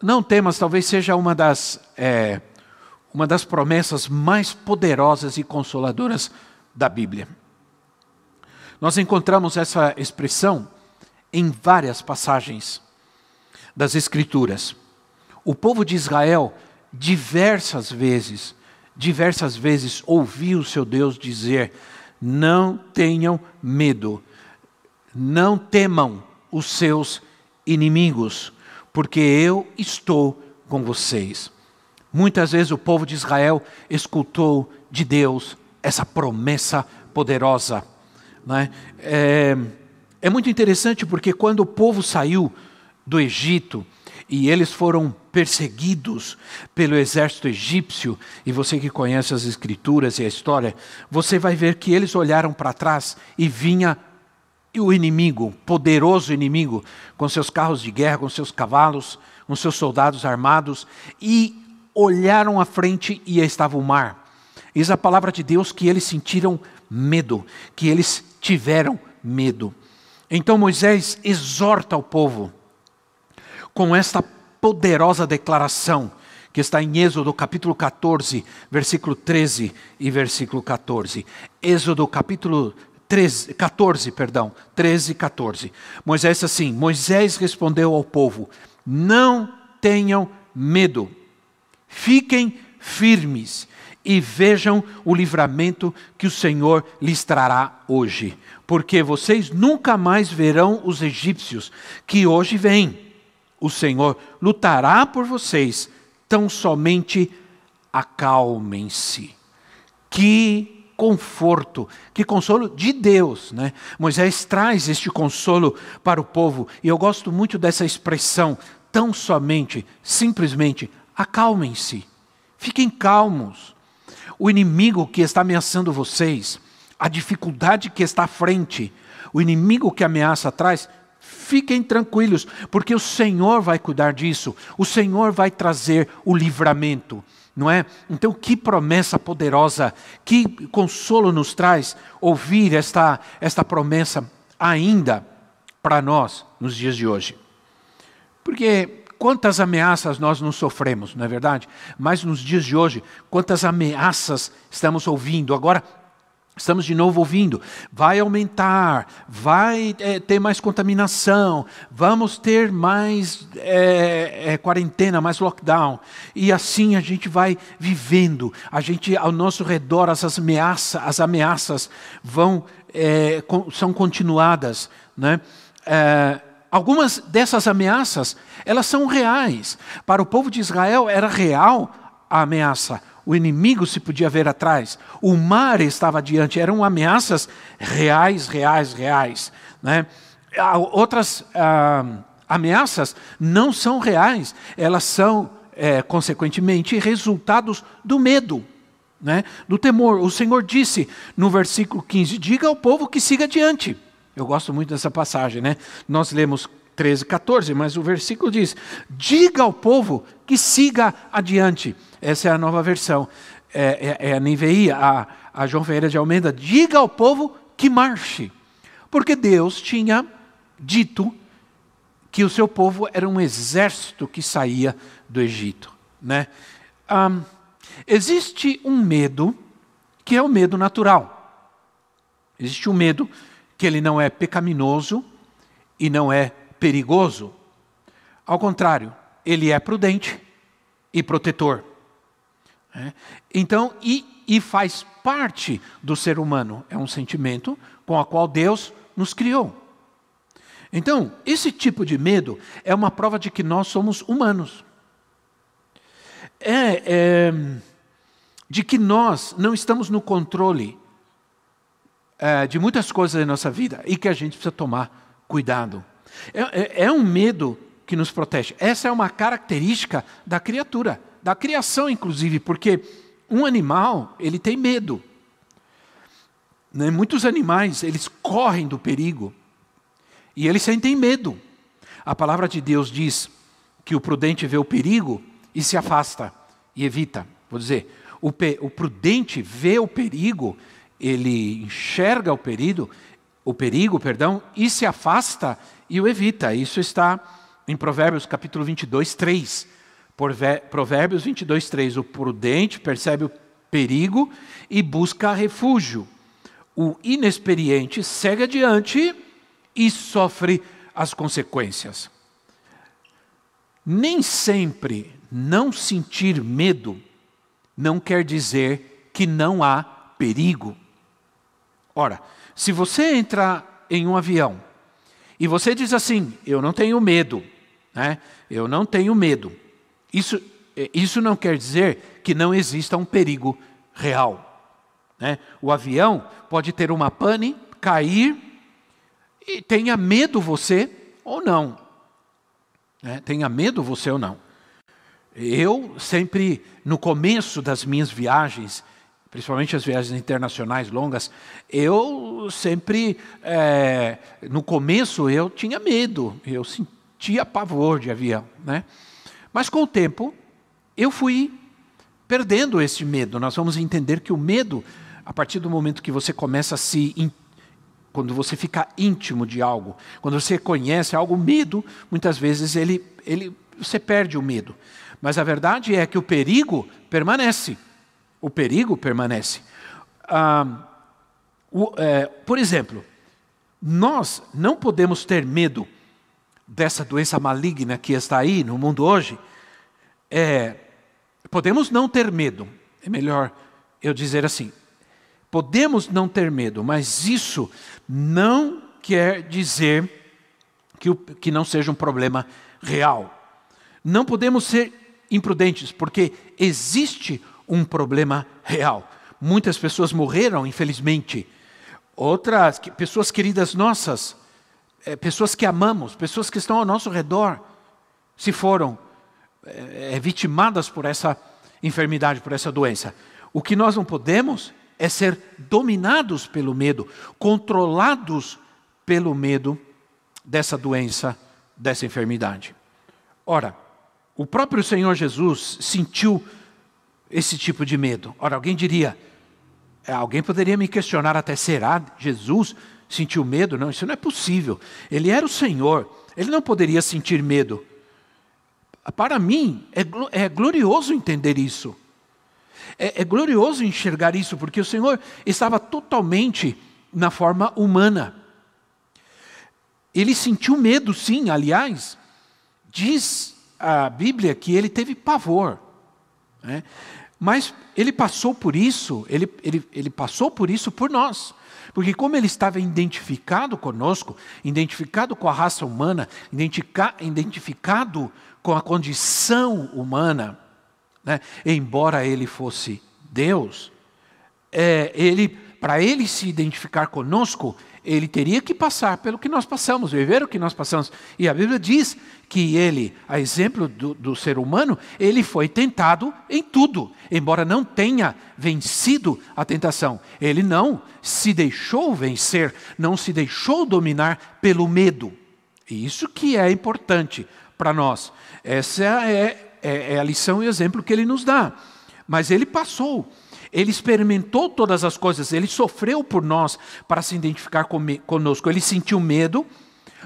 Não temas, talvez seja uma das, é, uma das promessas mais poderosas e consoladoras da Bíblia. Nós encontramos essa expressão em várias passagens das Escrituras. O povo de Israel, diversas vezes, diversas vezes ouviu o seu Deus dizer: Não tenham medo, não temam os seus inimigos porque eu estou com vocês. Muitas vezes o povo de Israel escutou de Deus essa promessa poderosa. Né? É, é muito interessante porque quando o povo saiu do Egito e eles foram perseguidos pelo exército egípcio, e você que conhece as escrituras e a história, você vai ver que eles olharam para trás e vinha e o inimigo, poderoso inimigo, com seus carros de guerra, com seus cavalos, com seus soldados armados, e olharam à frente e estava o mar. Diz a palavra de Deus que eles sentiram medo, que eles tiveram medo. Então Moisés exorta o povo com esta poderosa declaração que está em Êxodo capítulo 14, versículo 13 e versículo 14. Êxodo capítulo 13, 14, perdão, 13 e 14. Moisés assim: Moisés respondeu ao povo: Não tenham medo, fiquem firmes e vejam o livramento que o Senhor lhes trará hoje, porque vocês nunca mais verão os egípcios que hoje vêm. O Senhor lutará por vocês, tão somente acalmem-se. Que conforto, que consolo de Deus. Né? Moisés traz este consolo para o povo, e eu gosto muito dessa expressão, tão somente, simplesmente, acalmem-se, fiquem calmos. O inimigo que está ameaçando vocês, a dificuldade que está à frente, o inimigo que ameaça atrás, fiquem tranquilos, porque o Senhor vai cuidar disso, o Senhor vai trazer o livramento não é? Então, que promessa poderosa, que consolo nos traz ouvir esta, esta promessa ainda para nós nos dias de hoje. Porque quantas ameaças nós não sofremos, não é verdade? Mas nos dias de hoje, quantas ameaças estamos ouvindo. Agora, Estamos de novo ouvindo, vai aumentar, vai é, ter mais contaminação, vamos ter mais é, é, quarentena, mais lockdown. E assim a gente vai vivendo, a gente ao nosso redor, as ameaças, as ameaças vão, são continuadas. Né? algumas dessas ameaças, elas são reais. Para o povo de Israel era real a ameaça o inimigo se podia ver atrás, o mar estava diante, eram ameaças reais, reais, reais. Né? Outras ah, ameaças não são reais, elas são, é, consequentemente, resultados do medo. Né? do temor. O Senhor disse no versículo 15: Diga ao povo que siga adiante. Eu gosto muito dessa passagem, né? Nós lemos 13, 14, mas o versículo diz: Diga ao povo que siga adiante. Essa é a nova versão. É, é, é a NVI, a, a João Ferreira de Almeida. Diga ao povo que marche. Porque Deus tinha dito que o seu povo era um exército que saía do Egito. Né? Um, existe um medo que é o medo natural. Existe um medo que ele não é pecaminoso e não é perigoso. Ao contrário, ele é prudente e protetor. É. Então, e, e faz parte do ser humano, é um sentimento com o qual Deus nos criou. Então, esse tipo de medo é uma prova de que nós somos humanos. É, é de que nós não estamos no controle é, de muitas coisas da nossa vida e que a gente precisa tomar cuidado. É, é, é um medo que nos protege. Essa é uma característica da criatura, da criação inclusive, porque um animal, ele tem medo. Né? Muitos animais, eles correm do perigo e eles sentem medo. A palavra de Deus diz que o prudente vê o perigo e se afasta e evita. Vou dizer, o, o prudente vê o perigo, ele enxerga o perigo, o perigo, perdão, e se afasta e o evita. Isso está em Provérbios capítulo 22, 3. Provérbios 22, 3. O prudente percebe o perigo e busca refúgio. O inexperiente segue adiante e sofre as consequências. Nem sempre não sentir medo não quer dizer que não há perigo. Ora, se você entrar em um avião e você diz assim: Eu não tenho medo, né? eu não tenho medo, isso, isso não quer dizer que não exista um perigo real. Né? O avião pode ter uma pane, cair, e tenha medo você ou não. Né? Tenha medo você ou não. Eu sempre, no começo das minhas viagens, principalmente as viagens internacionais longas, eu sempre, é, no começo, eu tinha medo, eu sentia pavor de avião, né? Mas com o tempo, eu fui perdendo esse medo. Nós vamos entender que o medo, a partir do momento que você começa a se quando você fica íntimo de algo, quando você conhece algo, o medo, muitas vezes ele, ele, você perde o medo. Mas a verdade é que o perigo permanece. O perigo permanece. Ah, o, é, por exemplo, nós não podemos ter medo dessa doença maligna que está aí no mundo hoje. É, podemos não ter medo, é melhor eu dizer assim. Podemos não ter medo, mas isso não quer dizer que, o, que não seja um problema real. Não podemos ser imprudentes, porque existe um problema real. Muitas pessoas morreram, infelizmente. Outras pessoas queridas nossas, é, pessoas que amamos, pessoas que estão ao nosso redor, se foram é, é, vitimadas por essa enfermidade, por essa doença. O que nós não podemos é ser dominados pelo medo, controlados pelo medo dessa doença, dessa enfermidade. Ora, o próprio Senhor Jesus sentiu esse tipo de medo. Ora, alguém diria, é, alguém poderia me questionar até, será Jesus sentiu medo? Não, isso não é possível. Ele era o Senhor, ele não poderia sentir medo. Para mim, é, é glorioso entender isso. É, é glorioso enxergar isso, porque o Senhor estava totalmente na forma humana. Ele sentiu medo, sim, aliás, diz a Bíblia que ele teve pavor. Né? Mas ele passou por isso, ele, ele, ele passou por isso por nós. Porque como ele estava identificado conosco, identificado com a raça humana, identificado com a condição humana, né? embora ele fosse Deus, é, ele, para ele se identificar conosco, ele teria que passar pelo que nós passamos, viver o que nós passamos. E a Bíblia diz que ele, a exemplo do, do, ser humano, ele foi tentado em tudo, embora não tenha vencido a tentação. Ele não se deixou vencer, não se deixou dominar pelo medo. E isso que é importante para nós. Essa é, é, é a lição e exemplo que ele nos dá. Mas ele passou ele experimentou todas as coisas, ele sofreu por nós para se identificar conosco. Ele sentiu medo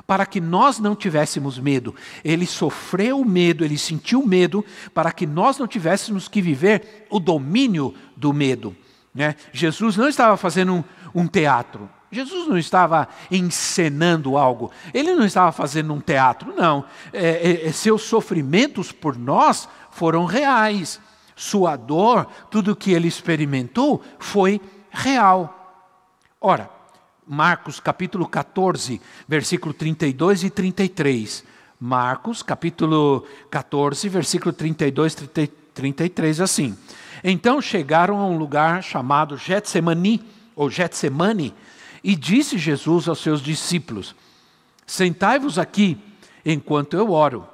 para que nós não tivéssemos medo. Ele sofreu medo, ele sentiu medo para que nós não tivéssemos que viver o domínio do medo. Né? Jesus não estava fazendo um, um teatro. Jesus não estava encenando algo, ele não estava fazendo um teatro, não. É, é, seus sofrimentos por nós foram reais sua dor, tudo o que ele experimentou foi real. Ora, Marcos capítulo 14, versículo 32 e 33. Marcos capítulo 14, versículo 32 e 33, assim. Então chegaram a um lugar chamado Getsemani, ou Getsemane, e disse Jesus aos seus discípulos: Sentai-vos aqui enquanto eu oro.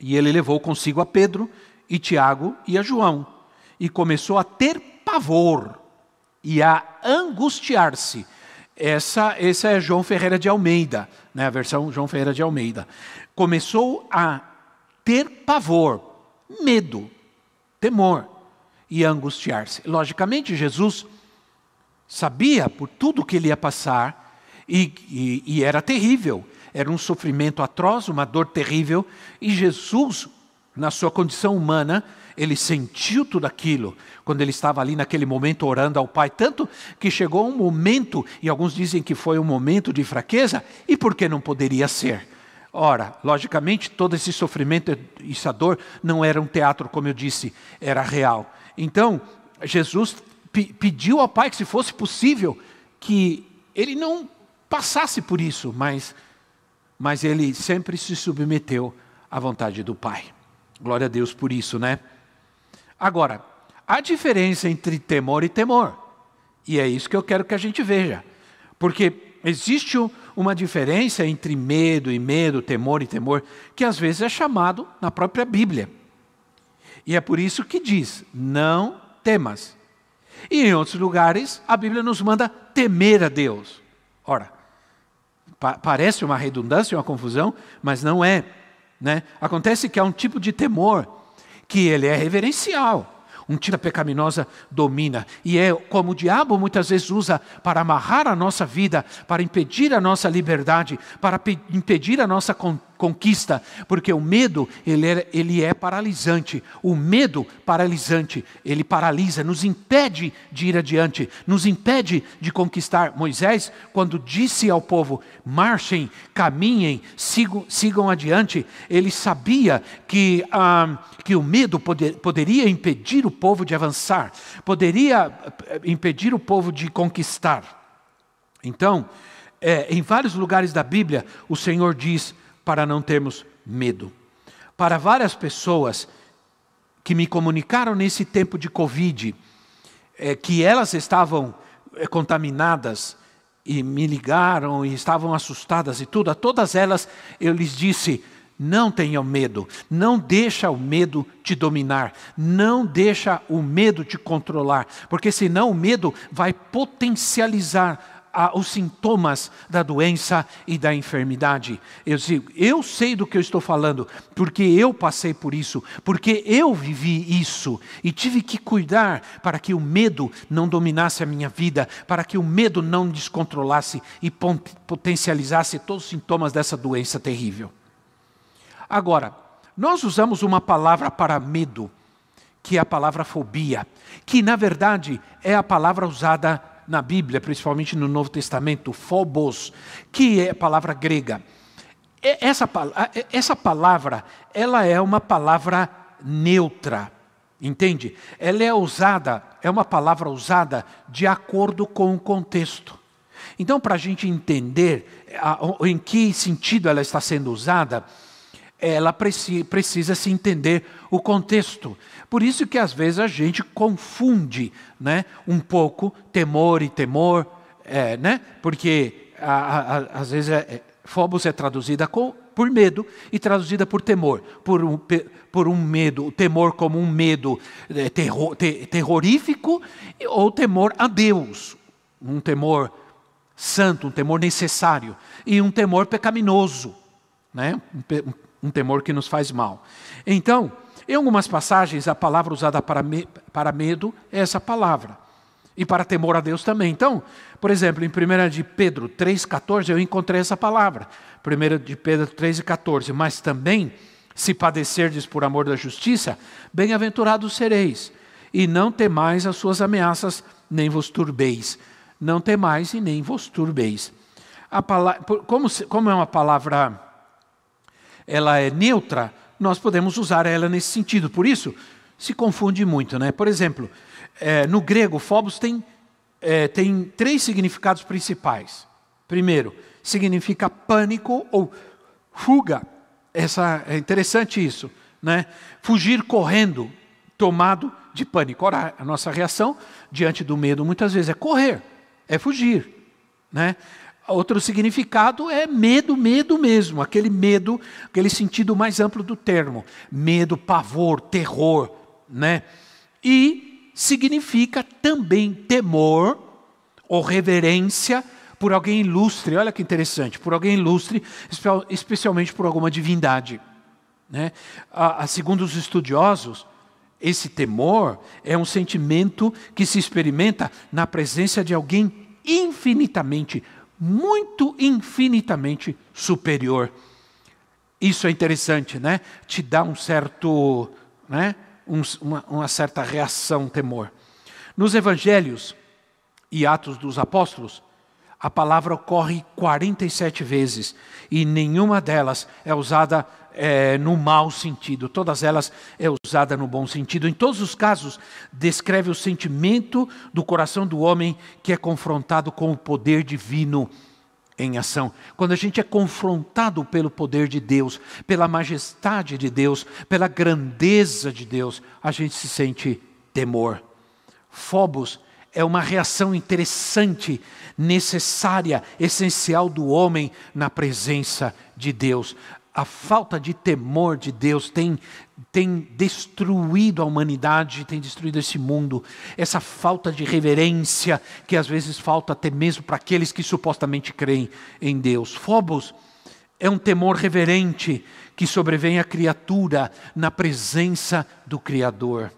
E ele levou consigo a Pedro e Tiago e a João, e começou a ter pavor e a angustiar-se. Essa, essa é João Ferreira de Almeida, né, a versão João Ferreira de Almeida. Começou a ter pavor, medo, temor e angustiar-se. Logicamente, Jesus sabia por tudo que ele ia passar e, e, e era terrível. Era um sofrimento atroz, uma dor terrível, e Jesus, na sua condição humana, ele sentiu tudo aquilo quando ele estava ali naquele momento orando ao Pai, tanto que chegou um momento, e alguns dizem que foi um momento de fraqueza, e por que não poderia ser? Ora, logicamente, todo esse sofrimento e essa dor não era um teatro, como eu disse, era real. Então, Jesus pediu ao Pai que, se fosse possível, que ele não passasse por isso, mas, mas ele sempre se submeteu à vontade do Pai. Glória a Deus por isso, né? Agora, há diferença entre temor e temor. E é isso que eu quero que a gente veja. Porque existe uma diferença entre medo e medo, temor e temor, que às vezes é chamado na própria Bíblia. E é por isso que diz: não temas. E em outros lugares, a Bíblia nos manda temer a Deus. Ora, pa parece uma redundância, uma confusão, mas não é. Né? Acontece que há um tipo de temor que ele é reverencial. Um tipo pecaminosa domina. E é como o diabo muitas vezes usa para amarrar a nossa vida, para impedir a nossa liberdade, para impedir a nossa conquista, porque o medo ele é, ele é paralisante. O medo paralisante, ele paralisa, nos impede de ir adiante, nos impede de conquistar. Moisés, quando disse ao povo: marchem, caminhem, sigam, sigam adiante, ele sabia que, ah, que o medo poder, poderia impedir o povo de avançar, poderia eh, impedir o povo de conquistar. Então, é, em vários lugares da Bíblia, o Senhor diz: para não termos medo. Para várias pessoas que me comunicaram nesse tempo de Covid, é, que elas estavam é, contaminadas e me ligaram e estavam assustadas e tudo, a todas elas eu lhes disse: não tenham medo, não deixa o medo te dominar, não deixa o medo te controlar, porque senão o medo vai potencializar os sintomas da doença e da enfermidade. Eu digo, eu sei do que eu estou falando, porque eu passei por isso, porque eu vivi isso e tive que cuidar para que o medo não dominasse a minha vida, para que o medo não descontrolasse e potencializasse todos os sintomas dessa doença terrível. Agora, nós usamos uma palavra para medo, que é a palavra fobia, que na verdade é a palavra usada na Bíblia, principalmente no Novo Testamento, phobos, que é a palavra grega. Essa, essa palavra, ela é uma palavra neutra, entende? Ela é usada, é uma palavra usada de acordo com o contexto. Então, para a gente entender em que sentido ela está sendo usada, ela precisa se entender o contexto. Por isso que às vezes a gente confunde né, um pouco temor e temor, é, né, porque a, a, às vezes é, é, é traduzida com, por medo e traduzida por temor, por um, por um medo, o temor como um medo é, ter, terrorífico ou temor a Deus, um temor santo, um temor necessário e um temor pecaminoso, né? um, um temor que nos faz mal. Então, em algumas passagens, a palavra usada para, me, para medo é essa palavra. E para temor a Deus também. Então, por exemplo, em 1 de Pedro 3,14, eu encontrei essa palavra. 1 de Pedro 3,14. Mas também, se padecerdes por amor da justiça, bem-aventurados sereis. E não temais as suas ameaças, nem vos turbeis. Não temais e nem vos turbeis. A palavra, como, como é uma palavra ela é neutra, nós podemos usar ela nesse sentido. Por isso, se confunde muito. Né? Por exemplo, é, no grego, phobos tem, é, tem três significados principais. Primeiro, significa pânico ou fuga. Essa, é interessante isso. Né? Fugir correndo, tomado de pânico. Ora, a nossa reação diante do medo muitas vezes é correr, é fugir. Né? Outro significado é medo, medo mesmo, aquele medo, aquele sentido mais amplo do termo, medo, pavor, terror, né? E significa também temor ou reverência por alguém ilustre. Olha que interessante, por alguém ilustre, especialmente por alguma divindade. Né? A, a, segundo os estudiosos, esse temor é um sentimento que se experimenta na presença de alguém infinitamente, muito infinitamente superior. Isso é interessante, né? Te dá um certo, né? Um, uma, uma certa reação, temor. Nos evangelhos e Atos dos Apóstolos, a palavra ocorre 47 vezes e nenhuma delas é usada é, no mau sentido, todas elas é usada no bom sentido. Em todos os casos, descreve o sentimento do coração do homem que é confrontado com o poder divino em ação. Quando a gente é confrontado pelo poder de Deus, pela majestade de Deus, pela grandeza de Deus, a gente se sente temor. Fobos é uma reação interessante, necessária, essencial do homem na presença de Deus a falta de temor de Deus tem, tem destruído a humanidade, tem destruído esse mundo. Essa falta de reverência que às vezes falta até mesmo para aqueles que supostamente creem em Deus. Fobos é um temor reverente que sobrevém à criatura na presença do Criador.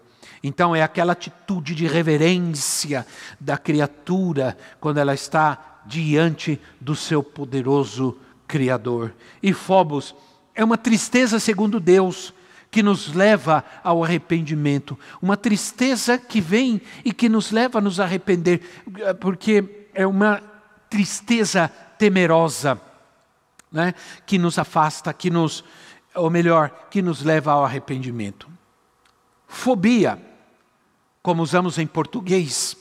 Então é aquela atitude de reverência da criatura quando ela está diante do seu poderoso Criador. E Fobos é uma tristeza segundo Deus, que nos leva ao arrependimento. Uma tristeza que vem e que nos leva a nos arrepender, porque é uma tristeza temerosa, né? que nos afasta, que nos, ou melhor, que nos leva ao arrependimento. Fobia, como usamos em português,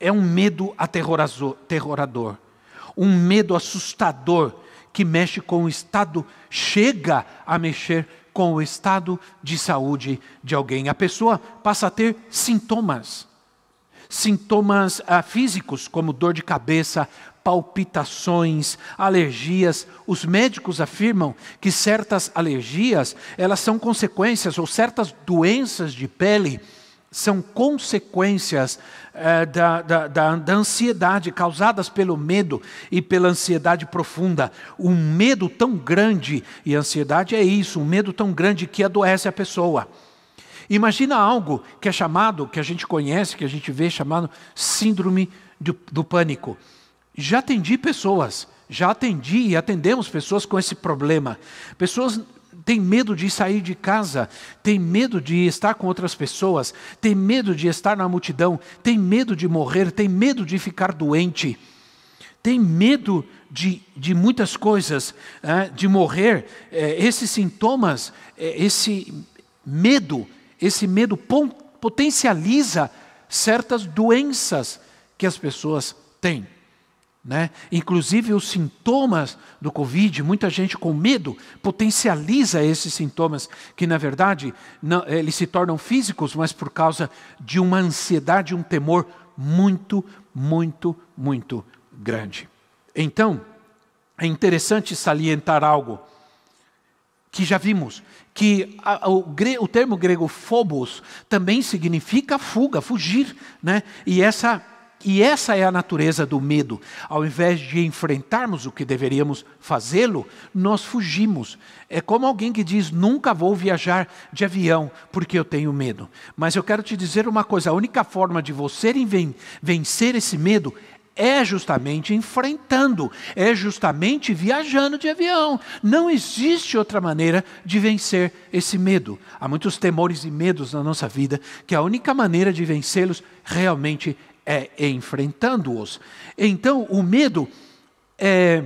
é um medo aterrorador, um medo assustador que mexe com o estado, chega a mexer com o estado de saúde de alguém. A pessoa passa a ter sintomas. Sintomas ah, físicos, como dor de cabeça, palpitações, alergias. Os médicos afirmam que certas alergias, elas são consequências, ou certas doenças de pele, são consequências é, da, da, da, da, ansiedade causadas pelo medo e pela ansiedade profunda. Um medo tão grande, e ansiedade é isso, um medo tão grande que adoece a pessoa. Imagina algo que é chamado, que a gente conhece, que a gente vê chamado síndrome do, do pânico. Já atendi pessoas, já atendi e atendemos pessoas com esse problema. Pessoas tem medo de sair de casa, tem medo de estar com outras pessoas, tem medo de estar na multidão, tem medo de morrer, tem medo de ficar doente, tem medo de, de muitas coisas, é, de morrer. É, esses sintomas, é, esse medo, esse medo potencializa certas doenças que as pessoas têm. Né? Inclusive os sintomas do Covid, muita gente com medo potencializa esses sintomas, que na verdade não, eles se tornam físicos, mas por causa de uma ansiedade, um temor muito, muito, muito grande. Então, é interessante salientar algo que já vimos, que a, o, o, termo grego phobos também significa fuga, fugir, né? E essa e essa é a natureza do medo. Ao invés de enfrentarmos o que deveríamos fazê-lo, nós fugimos. É como alguém que diz: nunca vou viajar de avião porque eu tenho medo. Mas eu quero te dizer uma coisa: a única forma de você vencer esse medo é justamente enfrentando, é justamente viajando de avião. Não existe outra maneira de vencer esse medo. Há muitos temores e medos na nossa vida que a única maneira de vencê-los realmente é enfrentando-os. Então, o medo é.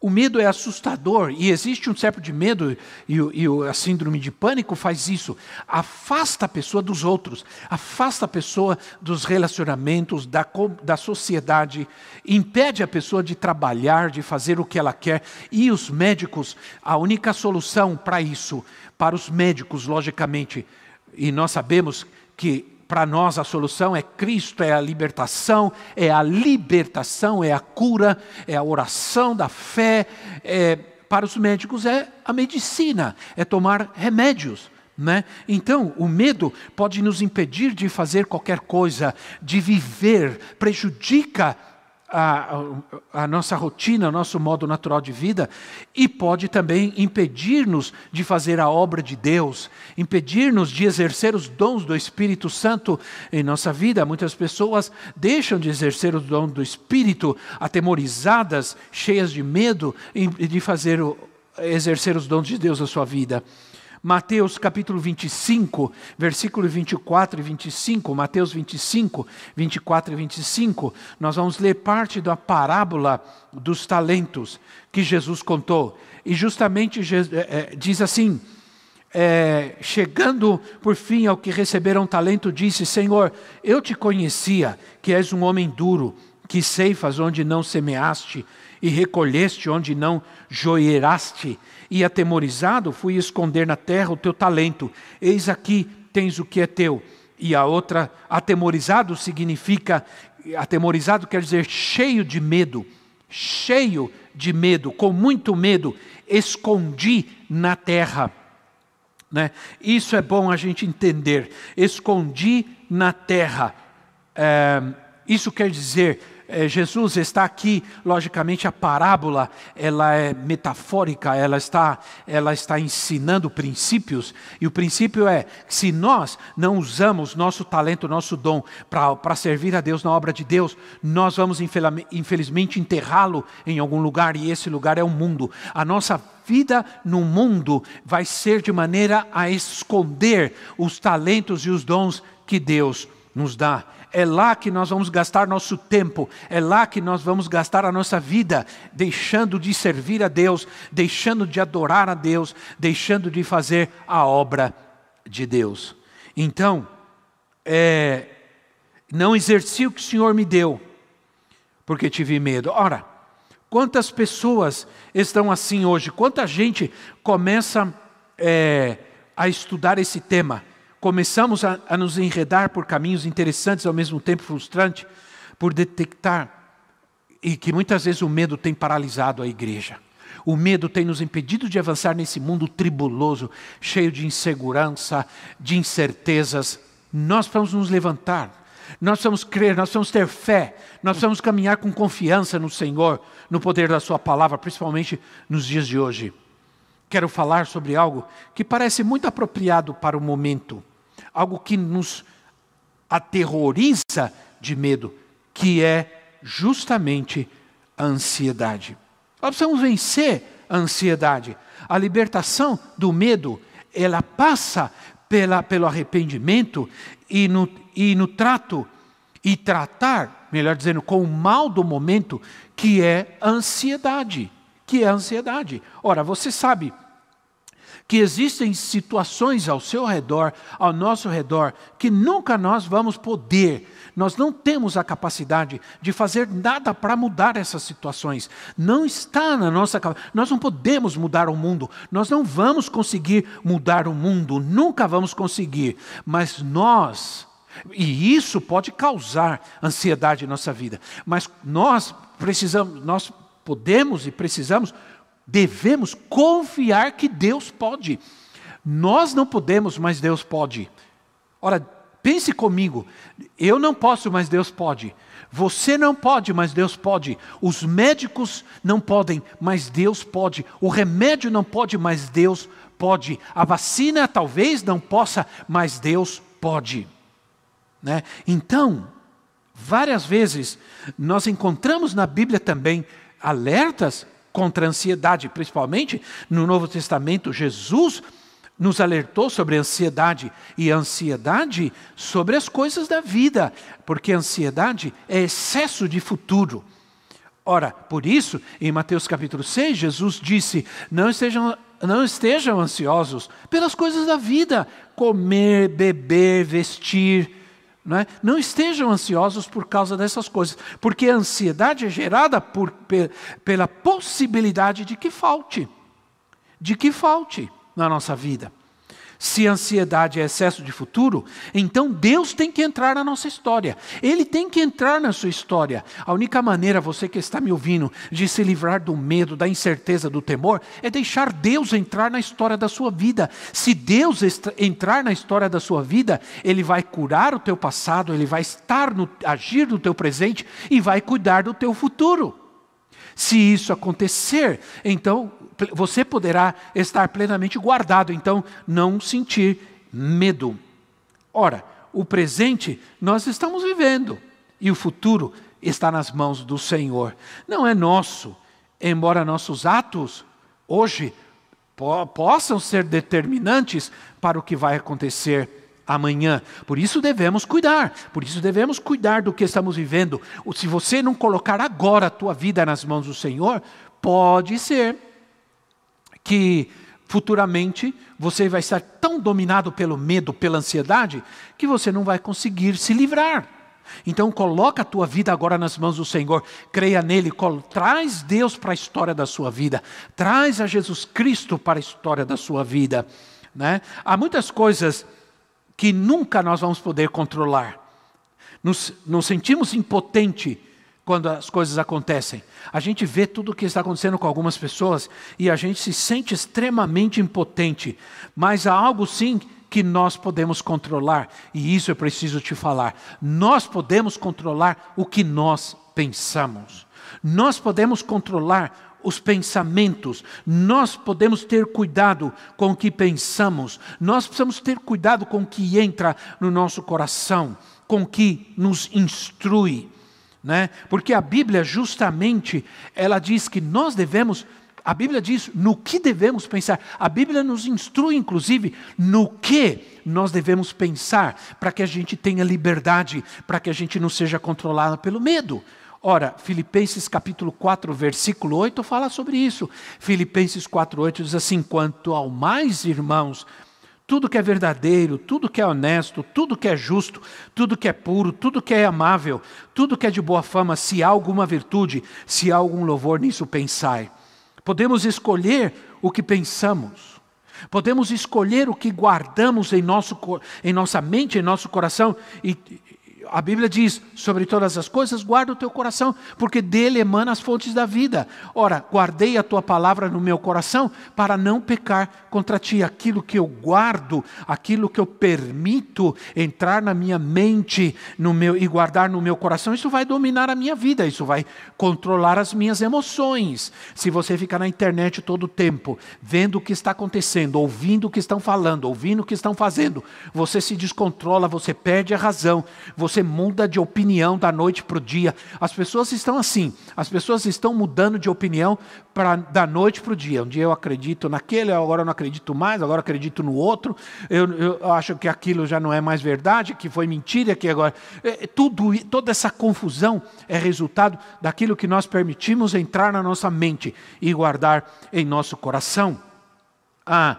O medo é assustador e existe um certo de medo, e, e a síndrome de pânico faz isso. Afasta a pessoa dos outros, afasta a pessoa dos relacionamentos, da, da sociedade, impede a pessoa de trabalhar, de fazer o que ela quer. E os médicos, a única solução para isso, para os médicos, logicamente, e nós sabemos que para nós a solução é Cristo, é a libertação, é a libertação, é a cura, é a oração da fé. É, para os médicos é a medicina, é tomar remédios. Né? Então, o medo pode nos impedir de fazer qualquer coisa, de viver, prejudica a, a, nossa rotina, o nosso modo natural de vida, e pode também impedir-nos de fazer a obra de Deus, impedir-nos de exercer os dons do Espírito Santo em nossa vida. Muitas pessoas deixam de exercer os dons do Espírito, atemorizadas, cheias de medo de fazer exercer os dons de Deus na sua vida. Mateus capítulo 25, versículo 24 e 25, Mateus 25, 24 e 25, nós vamos ler parte da parábola dos talentos que Jesus contou. E justamente é, diz assim: é, chegando por fim ao que receberam talento, disse: Senhor, eu te conhecia, que és um homem duro, que ceifas onde não semeaste e recolheste onde não joeiraste e atemorizado fui esconder na terra o teu talento. Eis aqui tens o que é teu. E a outra, atemorizado significa, atemorizado quer dizer cheio de medo, cheio de medo, com muito medo, escondi na terra. Né? Isso é bom a gente entender. Escondi na terra. É, isso quer dizer é, Jesus está aqui, logicamente a parábola, ela é metafórica, ela está, ela está ensinando princípios, e o princípio é que se nós não usamos nosso talento, nosso dom para servir a Deus na obra de Deus, nós vamos infelizmente enterrá-lo em algum lugar, e esse lugar é o mundo. A nossa vida no mundo vai ser de maneira a esconder os talentos e os dons que Deus nos dá é lá que nós vamos gastar nosso tempo, é lá que nós vamos gastar a nossa vida, deixando de servir a Deus, deixando de adorar a Deus, deixando de fazer a obra de Deus. Então, é, não exerci o que o Senhor me deu, porque tive medo. Ora, quantas pessoas estão assim hoje? Quanta gente começa é, a estudar esse tema? Começamos a, a nos enredar por caminhos interessantes, ao mesmo tempo frustrantes, por detectar e que muitas vezes o medo tem paralisado a igreja. O medo tem nos impedido de avançar nesse mundo tribuloso, cheio de insegurança, de incertezas. Nós vamos nos levantar, nós vamos crer, nós vamos ter fé, nós vamos caminhar com confiança no Senhor, no poder da Sua palavra, principalmente nos dias de hoje. Quero falar sobre algo que parece muito apropriado para o momento algo que nos aterroriza de medo, que é justamente a ansiedade. Nós precisamos vencer a ansiedade. A libertação do medo, ela passa pela, pelo arrependimento e no, e no trato, e tratar, melhor dizendo, com o mal do momento, que é a ansiedade. Que é a ansiedade. Ora, você sabe que existem situações ao seu redor, ao nosso redor, que nunca nós vamos poder, nós não temos a capacidade de fazer nada para mudar essas situações. Não está na nossa nós não podemos mudar o mundo, nós não vamos conseguir mudar o mundo, nunca vamos conseguir, mas nós e isso pode causar ansiedade em nossa vida. Mas nós precisamos, nós podemos e precisamos devemos confiar que Deus pode. Nós não podemos, mas Deus pode. Ora, pense comigo, eu não posso, mas Deus pode. Você não pode, mas Deus pode. Os médicos não podem, mas Deus pode. O remédio não pode, mas Deus pode. A vacina talvez não possa, mas Deus pode. Né? Então, várias vezes nós encontramos na Bíblia também alertas contra a ansiedade, principalmente no Novo Testamento, Jesus nos alertou sobre a ansiedade e a ansiedade sobre as coisas da vida, porque a ansiedade é excesso de futuro. Ora, por isso, em Mateus capítulo 6, Jesus disse: Não estejam, não estejam ansiosos pelas coisas da vida, comer, beber, vestir não, é? não estejam ansiosos por causa dessas coisas, porque a ansiedade é gerada por, pela possibilidade de que falte, de que falte na nossa vida. Se ansiedade é excesso de futuro, então Deus tem que entrar na nossa história. Ele tem que entrar na sua história. A única maneira, você que está me ouvindo, de se livrar do medo, da incerteza, do temor, é deixar Deus entrar na história da sua vida. Se Deus entrar na história da sua vida, Ele vai curar o teu passado, Ele vai estar no, agir no teu presente e vai cuidar do teu futuro. Se isso acontecer, então você poderá estar plenamente guardado, então não sentir medo. Ora, o presente nós estamos vivendo e o futuro está nas mãos do Senhor. Não é nosso, embora nossos atos hoje po possam ser determinantes para o que vai acontecer amanhã. Por isso devemos cuidar, por isso devemos cuidar do que estamos vivendo. Se você não colocar agora a tua vida nas mãos do Senhor, pode ser que futuramente você vai estar tão dominado pelo medo, pela ansiedade, que você não vai conseguir se livrar. Então coloca a tua vida agora nas mãos do Senhor, creia nele, traz Deus para a história da sua vida, traz a Jesus Cristo para a história da sua vida. Né? Há muitas coisas que nunca nós vamos poder controlar. Nos, nos sentimos impotentes quando as coisas acontecem. A gente vê tudo o que está acontecendo com algumas pessoas e a gente se sente extremamente impotente. Mas há algo sim que nós podemos controlar, e isso eu preciso te falar. Nós podemos controlar o que nós pensamos. Nós podemos controlar os pensamentos, nós podemos ter cuidado com o que pensamos, nós precisamos ter cuidado com o que entra no nosso coração, com o que nos instrui né? Porque a Bíblia justamente ela diz que nós devemos a Bíblia diz no que devemos pensar. A Bíblia nos instrui, inclusive, no que nós devemos pensar, para que a gente tenha liberdade, para que a gente não seja controlado pelo medo. Ora, Filipenses capítulo 4, versículo 8 fala sobre isso. Filipenses 4, 8 diz assim: Quanto ao mais, irmãos, tudo que é verdadeiro, tudo que é honesto, tudo que é justo, tudo que é puro, tudo que é amável, tudo que é de boa fama, se há alguma virtude, se há algum louvor, nisso pensai. Podemos escolher o que pensamos. Podemos escolher o que guardamos em, nosso, em nossa mente, em nosso coração, e, a Bíblia diz: sobre todas as coisas, guarda o teu coração, porque dele emana as fontes da vida. Ora, guardei a tua palavra no meu coração para não pecar contra ti. Aquilo que eu guardo, aquilo que eu permito entrar na minha mente no meu, e guardar no meu coração, isso vai dominar a minha vida, isso vai controlar as minhas emoções. Se você ficar na internet todo o tempo, vendo o que está acontecendo, ouvindo o que estão falando, ouvindo o que estão fazendo, você se descontrola, você perde a razão, você muda de opinião da noite para o dia. As pessoas estão assim, as pessoas estão mudando de opinião pra, da noite para o dia. Um dia eu acredito naquele, agora eu não acredito mais, agora acredito no outro. Eu, eu acho que aquilo já não é mais verdade, que foi mentira, que agora. É, é, tudo, toda essa confusão é resultado daquilo que nós permitimos entrar na nossa mente e guardar em nosso coração. Ah,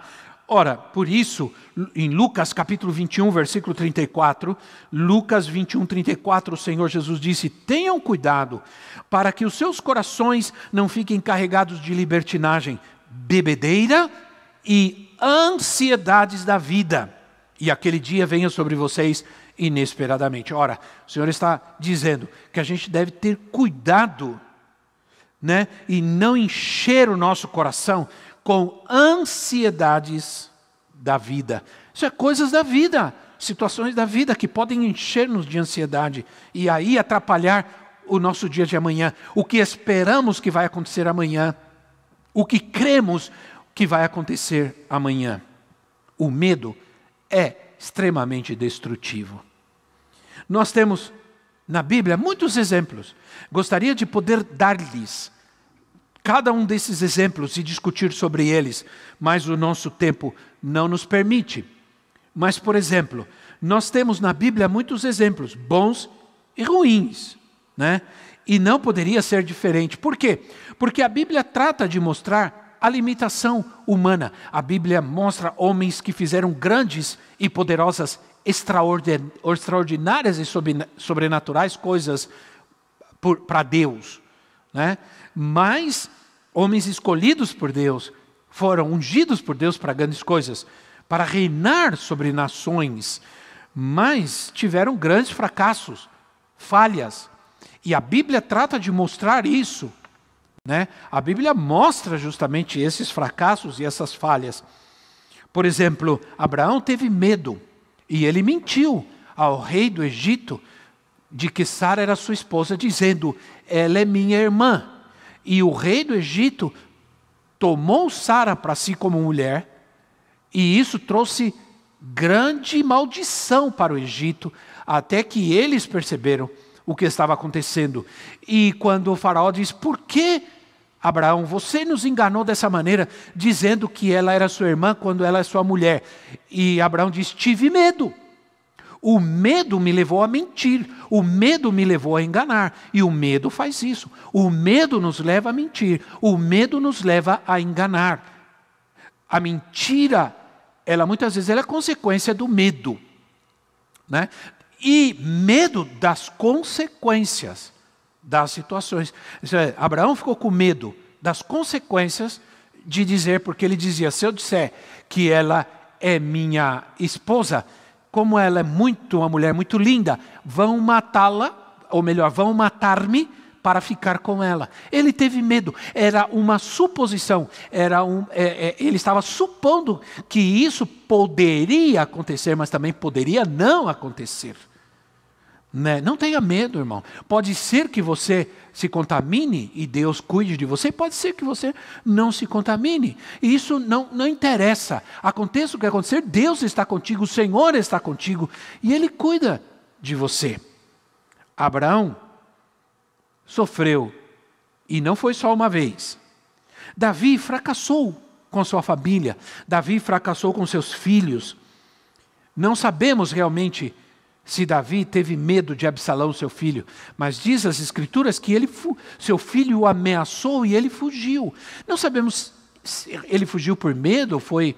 Ora, por isso, em Lucas capítulo 21, versículo 34, Lucas 21, 34, o Senhor Jesus disse: Tenham cuidado para que os seus corações não fiquem carregados de libertinagem, bebedeira e ansiedades da vida, e aquele dia venha sobre vocês inesperadamente. Ora, o Senhor está dizendo que a gente deve ter cuidado, né, e não encher o nosso coração com ansiedades da vida. Isso é coisas da vida, situações da vida que podem encher-nos de ansiedade e aí atrapalhar o nosso dia de amanhã, o que esperamos que vai acontecer amanhã, o que cremos que vai acontecer amanhã. O medo é extremamente destrutivo. Nós temos na Bíblia muitos exemplos. Gostaria de poder dar-lhes cada um desses exemplos e discutir sobre eles, mas o nosso tempo não nos permite. Mas, por exemplo, nós temos na Bíblia muitos exemplos, bons e ruins, né? E não poderia ser diferente. Por quê? Porque a Bíblia trata de mostrar a limitação humana. A Bíblia mostra homens que fizeram grandes e poderosas, extraordinárias e sobrenaturais coisas para Deus. Né? Mas homens escolhidos por Deus foram ungidos por Deus para grandes coisas, para reinar sobre nações, mas tiveram grandes fracassos, falhas. E a Bíblia trata de mostrar isso. Né? A Bíblia mostra justamente esses fracassos e essas falhas. Por exemplo, Abraão teve medo e ele mentiu ao rei do Egito de que Sara era sua esposa, dizendo: Ela é minha irmã. E o rei do Egito tomou Sara para si como mulher, e isso trouxe grande maldição para o Egito, até que eles perceberam o que estava acontecendo. E quando o faraó diz: Por que Abraão, você nos enganou dessa maneira, dizendo que ela era sua irmã quando ela é sua mulher. E Abraão diz: Tive medo. O medo me levou a mentir, o medo me levou a enganar, e o medo faz isso. O medo nos leva a mentir, o medo nos leva a enganar. A mentira, ela muitas vezes ela é consequência do medo, né? E medo das consequências das situações. É, Abraão ficou com medo das consequências de dizer, porque ele dizia: se eu disser que ela é minha esposa, como ela é muito uma mulher muito linda, vão matá-la, ou melhor, vão matar-me para ficar com ela. Ele teve medo, era uma suposição, era um, é, é, ele estava supondo que isso poderia acontecer, mas também poderia não acontecer. Né? Não tenha medo, irmão. Pode ser que você se contamine e Deus cuide de você, pode ser que você não se contamine. E isso não, não interessa. Aconteça o que acontecer, Deus está contigo, o Senhor está contigo e Ele cuida de você. Abraão sofreu, e não foi só uma vez. Davi fracassou com sua família, Davi fracassou com seus filhos. Não sabemos realmente se Davi teve medo de Absalão, seu filho, mas diz as escrituras que ele, seu filho o ameaçou e ele fugiu. Não sabemos se ele fugiu por medo ou foi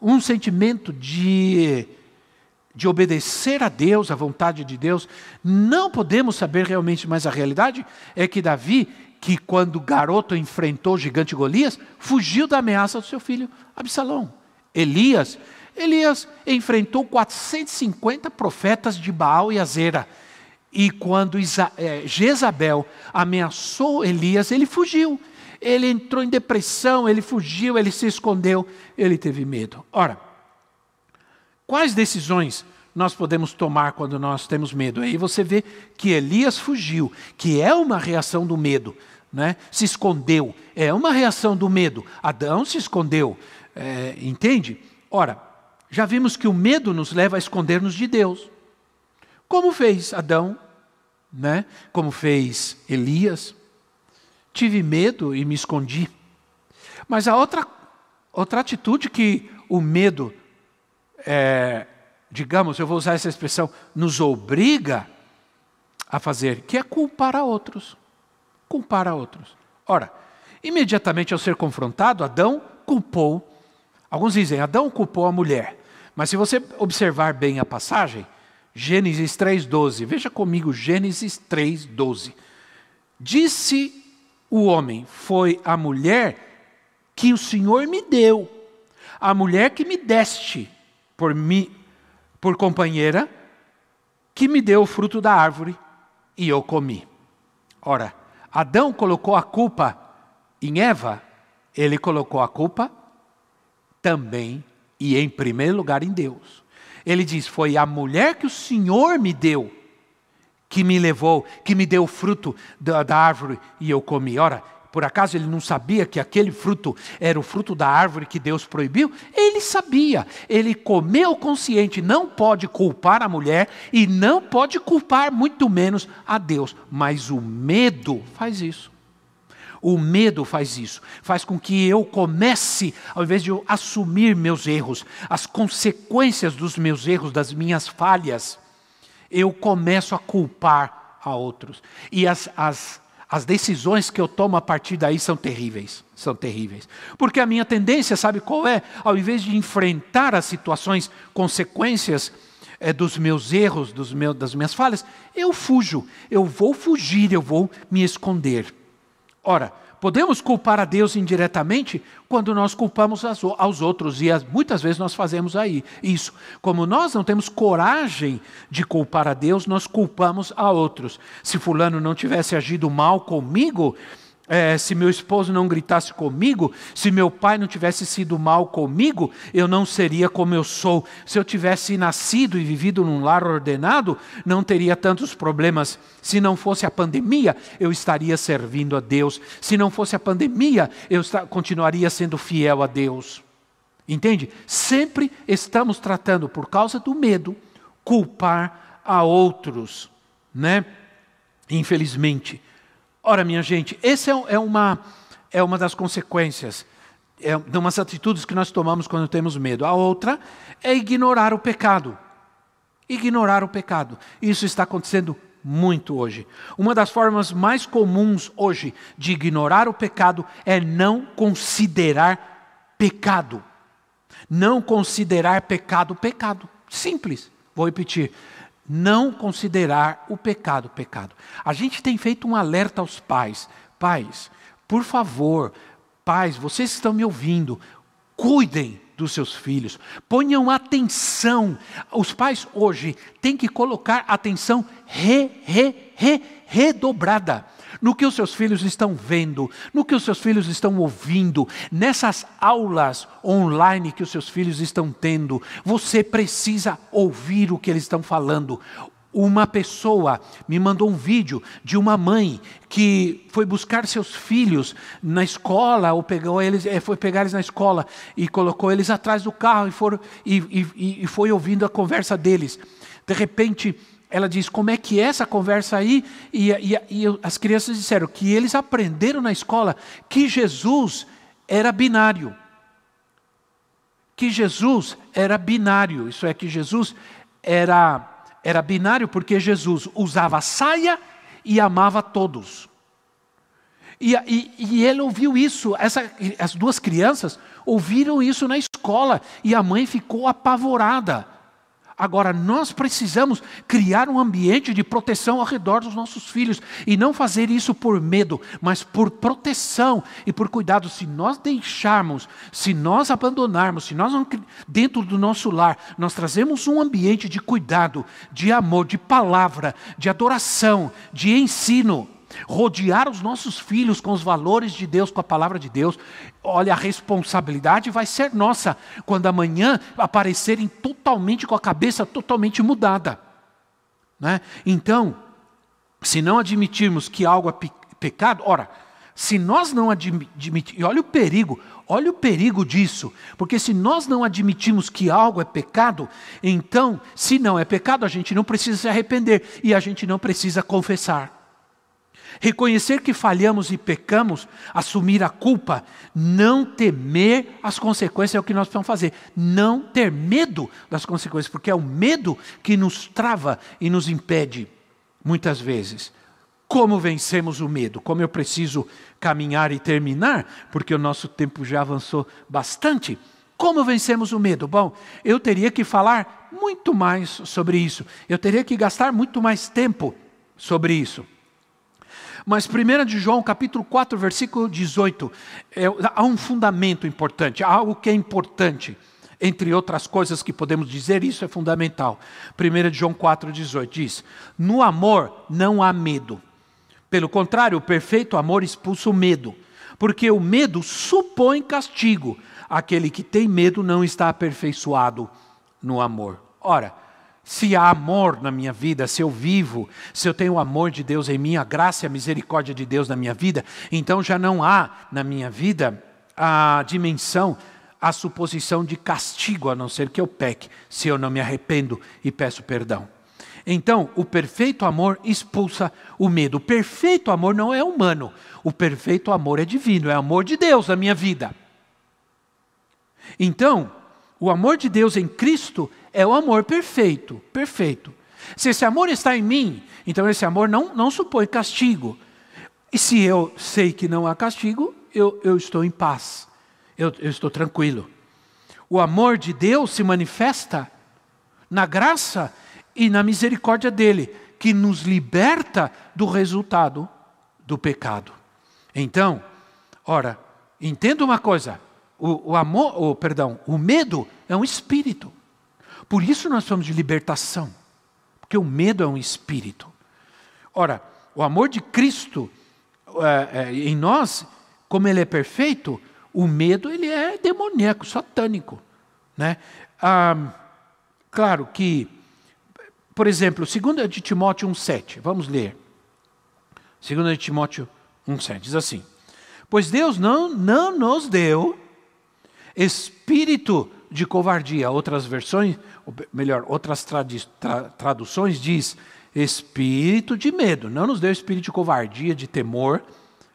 um sentimento de, de obedecer a Deus, a vontade de Deus. Não podemos saber realmente, mas a realidade é que Davi, que quando garoto enfrentou o gigante Golias, fugiu da ameaça do seu filho Absalão. Elias Elias enfrentou 450 profetas de Baal e Azera. E quando é, Jezabel ameaçou Elias, ele fugiu. Ele entrou em depressão, ele fugiu, ele se escondeu, ele teve medo. Ora, quais decisões nós podemos tomar quando nós temos medo? Aí você vê que Elias fugiu, que é uma reação do medo, né? se escondeu, é uma reação do medo. Adão se escondeu, é, entende? Ora, já vimos que o medo nos leva a esconder-nos de Deus. Como fez Adão, né? Como fez Elias. Tive medo e me escondi. Mas a outra, outra atitude que o medo, é, digamos, eu vou usar essa expressão, nos obriga a fazer, que é culpar a outros. Culpar a outros. Ora, imediatamente ao ser confrontado, Adão culpou. Alguns dizem, Adão culpou a mulher. Mas se você observar bem a passagem, Gênesis 3,12, veja comigo Gênesis 3,12. Disse o homem: Foi a mulher que o Senhor me deu, a mulher que me deste por, mi, por companheira, que me deu o fruto da árvore e eu comi. Ora, Adão colocou a culpa em Eva, ele colocou a culpa também e em primeiro lugar em Deus. Ele diz: Foi a mulher que o Senhor me deu, que me levou, que me deu o fruto da, da árvore e eu comi. Ora, por acaso ele não sabia que aquele fruto era o fruto da árvore que Deus proibiu? Ele sabia. Ele comeu consciente, não pode culpar a mulher e não pode culpar muito menos a Deus. Mas o medo faz isso. O medo faz isso, faz com que eu comece, ao invés de eu assumir meus erros, as consequências dos meus erros, das minhas falhas, eu começo a culpar a outros. E as, as, as decisões que eu tomo a partir daí são terríveis, são terríveis. Porque a minha tendência, sabe qual é? Ao invés de enfrentar as situações, consequências é, dos meus erros, dos meus, das minhas falhas, eu fujo, eu vou fugir, eu vou me esconder. Ora, podemos culpar a Deus indiretamente quando nós culpamos aos outros, e muitas vezes nós fazemos aí isso. Como nós não temos coragem de culpar a Deus, nós culpamos a outros. Se Fulano não tivesse agido mal comigo, é, se meu esposo não gritasse comigo, se meu pai não tivesse sido mal comigo, eu não seria como eu sou. Se eu tivesse nascido e vivido num lar ordenado, não teria tantos problemas. Se não fosse a pandemia, eu estaria servindo a Deus. Se não fosse a pandemia, eu continuaria sendo fiel a Deus. Entende? Sempre estamos tratando, por causa do medo, culpar a outros, né? Infelizmente. Ora, minha gente, essa é, é, uma, é uma das consequências, é de umas atitudes que nós tomamos quando temos medo. A outra é ignorar o pecado. Ignorar o pecado. Isso está acontecendo muito hoje. Uma das formas mais comuns hoje de ignorar o pecado é não considerar pecado. Não considerar pecado pecado. Simples. Vou repetir não considerar o pecado pecado. A gente tem feito um alerta aos pais. Pais, por favor, pais, vocês estão me ouvindo, cuidem dos seus filhos, ponham atenção. Os pais hoje têm que colocar atenção re, re, re, redobrada no que os seus filhos estão vendo, no que os seus filhos estão ouvindo, nessas aulas online que os seus filhos estão tendo. Você precisa ouvir o que eles estão falando. Uma pessoa me mandou um vídeo de uma mãe que foi buscar seus filhos na escola, ou pegou eles, eh, foi pegar eles na escola e colocou eles atrás do carro e, foram, e, e, e foi ouvindo a conversa deles. De repente, ela diz como é que é essa conversa aí, e, e, e as crianças disseram que eles aprenderam na escola que Jesus era binário. Que Jesus era binário, isso é, que Jesus era, era binário porque Jesus usava saia e amava todos. E, e, e, ele ouviu isso, essa, as duas crianças ouviram isso na escola, e a mãe ficou apavorada. Agora, nós precisamos criar um ambiente de proteção ao redor dos nossos filhos e não fazer isso por medo, mas por proteção e por cuidado. Se nós deixarmos, se nós abandonarmos, se nós dentro do nosso lar, nós trazemos um ambiente de cuidado, de amor, de palavra, de adoração, de ensino, rodear os nossos filhos com os valores de Deus, com a palavra de Deus, olha, a responsabilidade vai ser nossa quando amanhã aparecerem totalmente com a cabeça totalmente mudada. Né? Então, se não admitirmos que algo é pecado, ora, se nós não admitirmos, e olha o perigo, olha o perigo disso, porque se nós não admitimos que algo é pecado, então, se não é pecado, a gente não precisa se arrepender e a gente não precisa confessar. Reconhecer que falhamos e pecamos, assumir a culpa, não temer as consequências é o que nós precisamos fazer. Não ter medo das consequências, porque é o medo que nos trava e nos impede, muitas vezes. Como vencemos o medo? Como eu preciso caminhar e terminar, porque o nosso tempo já avançou bastante. Como vencemos o medo? Bom, eu teria que falar muito mais sobre isso. Eu teria que gastar muito mais tempo sobre isso. Mas 1 de João, capítulo 4, versículo 18, é, há um fundamento importante, há algo que é importante. Entre outras coisas que podemos dizer, isso é fundamental. 1 de João 4, 18 diz: No amor não há medo. Pelo contrário, o perfeito amor expulsa o medo, porque o medo supõe castigo. Aquele que tem medo não está aperfeiçoado no amor. Ora, se há amor na minha vida, se eu vivo, se eu tenho o amor de Deus em mim, a graça e a misericórdia de Deus na minha vida, então já não há na minha vida a dimensão, a suposição de castigo, a não ser que eu peque, se eu não me arrependo e peço perdão. Então, o perfeito amor expulsa o medo. O perfeito amor não é humano, o perfeito amor é divino, é amor de Deus na minha vida. Então, o amor de Deus em Cristo é o amor perfeito, perfeito. Se esse amor está em mim, então esse amor não, não supõe castigo. E se eu sei que não há castigo, eu, eu estou em paz, eu, eu estou tranquilo. O amor de Deus se manifesta na graça e na misericórdia dele, que nos liberta do resultado do pecado. Então, Ora, entenda uma coisa: o, o amor, o, perdão, o medo é um espírito. Por isso nós somos de libertação, porque o medo é um espírito. Ora, o amor de Cristo é, é, em nós, como ele é perfeito, o medo ele é demoníaco, satânico, né? Ah, claro que, por exemplo, 2 de Timóteo 1,7, vamos ler. 2 de Timóteo 1,7 diz assim: Pois Deus não, não nos deu espírito de covardia. Outras versões, melhor, outras traduções diz espírito de medo. Não nos deu espírito de covardia, de temor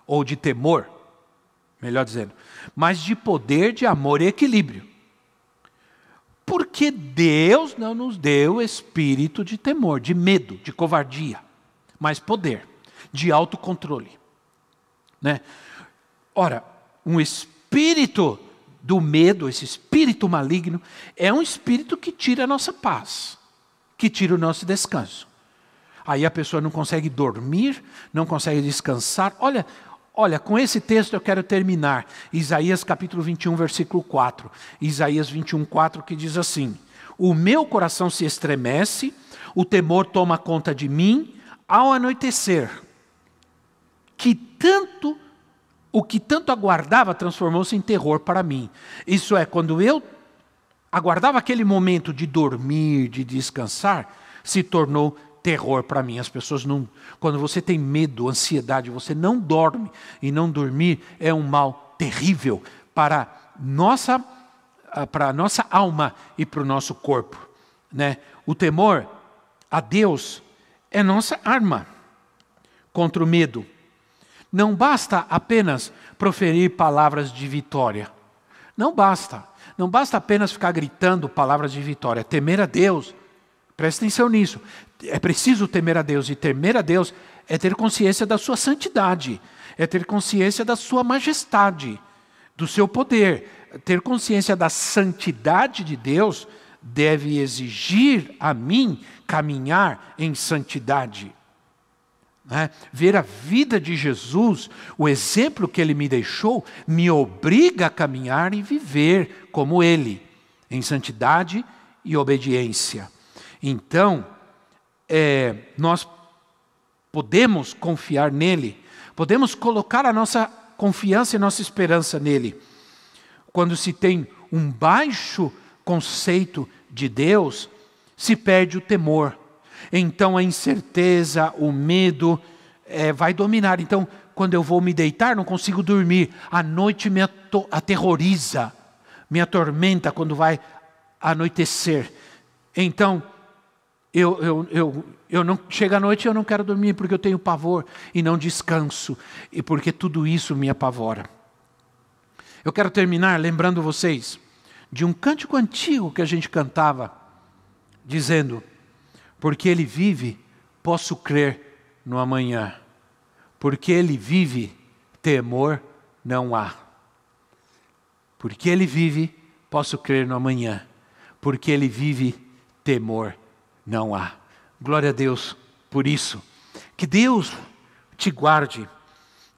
ou de temor, melhor dizendo, mas de poder, de amor e equilíbrio. Porque Deus não nos deu espírito de temor, de medo, de covardia, mas poder, de autocontrole. Né? Ora, um espírito do medo, esse espírito maligno, é um espírito que tira a nossa paz, que tira o nosso descanso. Aí a pessoa não consegue dormir, não consegue descansar. Olha, olha, com esse texto eu quero terminar. Isaías capítulo 21, versículo 4. Isaías 21, 4, que diz assim: O meu coração se estremece, o temor toma conta de mim ao anoitecer. Que tanto o que tanto aguardava transformou-se em terror para mim. Isso é, quando eu aguardava aquele momento de dormir, de descansar, se tornou terror para mim. As pessoas não. Quando você tem medo, ansiedade, você não dorme e não dormir é um mal terrível para nossa para a nossa alma e para o nosso corpo, né? O temor a Deus é nossa arma contra o medo. Não basta apenas proferir palavras de vitória. Não basta. Não basta apenas ficar gritando palavras de vitória. Temer a Deus. Preste atenção nisso. É preciso temer a Deus. E temer a Deus é ter consciência da sua santidade. É ter consciência da sua majestade, do seu poder. Ter consciência da santidade de Deus deve exigir a mim caminhar em santidade. Né? Ver a vida de Jesus, o exemplo que ele me deixou, me obriga a caminhar e viver como ele, em santidade e obediência. Então, é, nós podemos confiar nele, podemos colocar a nossa confiança e nossa esperança nele. Quando se tem um baixo conceito de Deus, se perde o temor então a incerteza, o medo é, vai dominar. Então, quando eu vou me deitar, não consigo dormir. A noite me aterroriza, me atormenta quando vai anoitecer. Então, eu, eu, eu, eu não chega à noite eu não quero dormir porque eu tenho pavor e não descanso e porque tudo isso me apavora. Eu quero terminar lembrando vocês de um cântico antigo que a gente cantava, dizendo: porque ele vive, posso crer no amanhã. Porque ele vive, temor não há. Porque ele vive, posso crer no amanhã. Porque ele vive, temor não há. Glória a Deus por isso. Que Deus te guarde.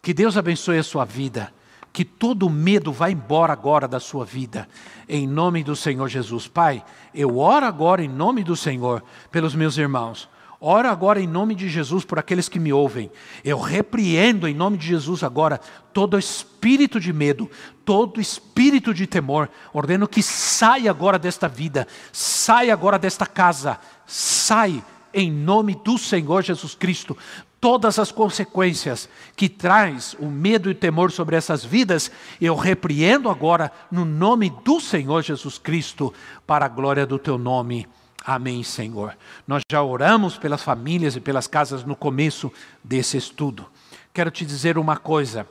Que Deus abençoe a sua vida que todo medo vá embora agora da sua vida, em nome do Senhor Jesus. Pai, eu oro agora em nome do Senhor pelos meus irmãos. Oro agora em nome de Jesus por aqueles que me ouvem. Eu repreendo em nome de Jesus agora todo espírito de medo, todo espírito de temor. Ordeno que saia agora desta vida, saia agora desta casa, sai em nome do Senhor Jesus Cristo todas as consequências que traz o medo e o temor sobre essas vidas, eu repreendo agora no nome do Senhor Jesus Cristo, para a glória do teu nome. Amém, Senhor. Nós já oramos pelas famílias e pelas casas no começo desse estudo. Quero te dizer uma coisa.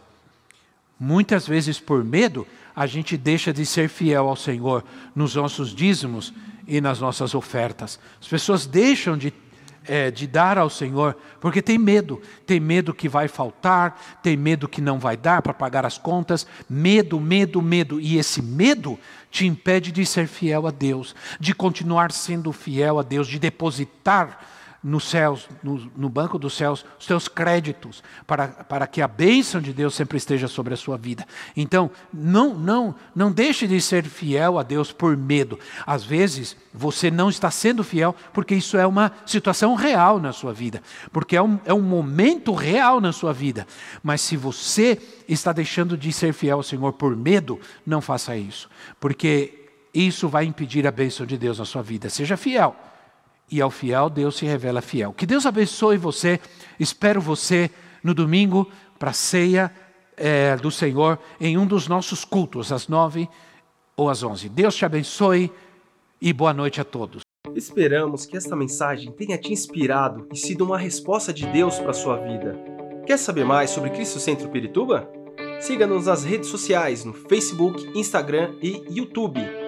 Muitas vezes, por medo, a gente deixa de ser fiel ao Senhor nos nossos dízimos e nas nossas ofertas. As pessoas deixam de é, de dar ao Senhor, porque tem medo, tem medo que vai faltar, tem medo que não vai dar para pagar as contas, medo, medo, medo, e esse medo te impede de ser fiel a Deus, de continuar sendo fiel a Deus, de depositar nos céus, no, no, banco dos céus, os teus créditos, para, para que a bênção de Deus sempre esteja sobre a sua vida. Então, não, não, não deixe de ser fiel a Deus por medo. Às vezes, você não está sendo fiel porque isso é uma situação real na sua vida, porque é um, é um momento real na sua vida. Mas se você está deixando de ser fiel ao Senhor por medo, não faça isso, porque isso vai impedir a bênção de Deus na sua vida. Seja fiel e ao fiel Deus se revela fiel. Que Deus abençoe você. Espero você no domingo para a ceia é, do Senhor em um dos nossos cultos, às nove ou às onze. Deus te abençoe e boa noite a todos. Esperamos que esta mensagem tenha te inspirado e sido uma resposta de Deus para a sua vida. Quer saber mais sobre Cristo Centro Pirituba? Siga-nos nas redes sociais no Facebook, Instagram e YouTube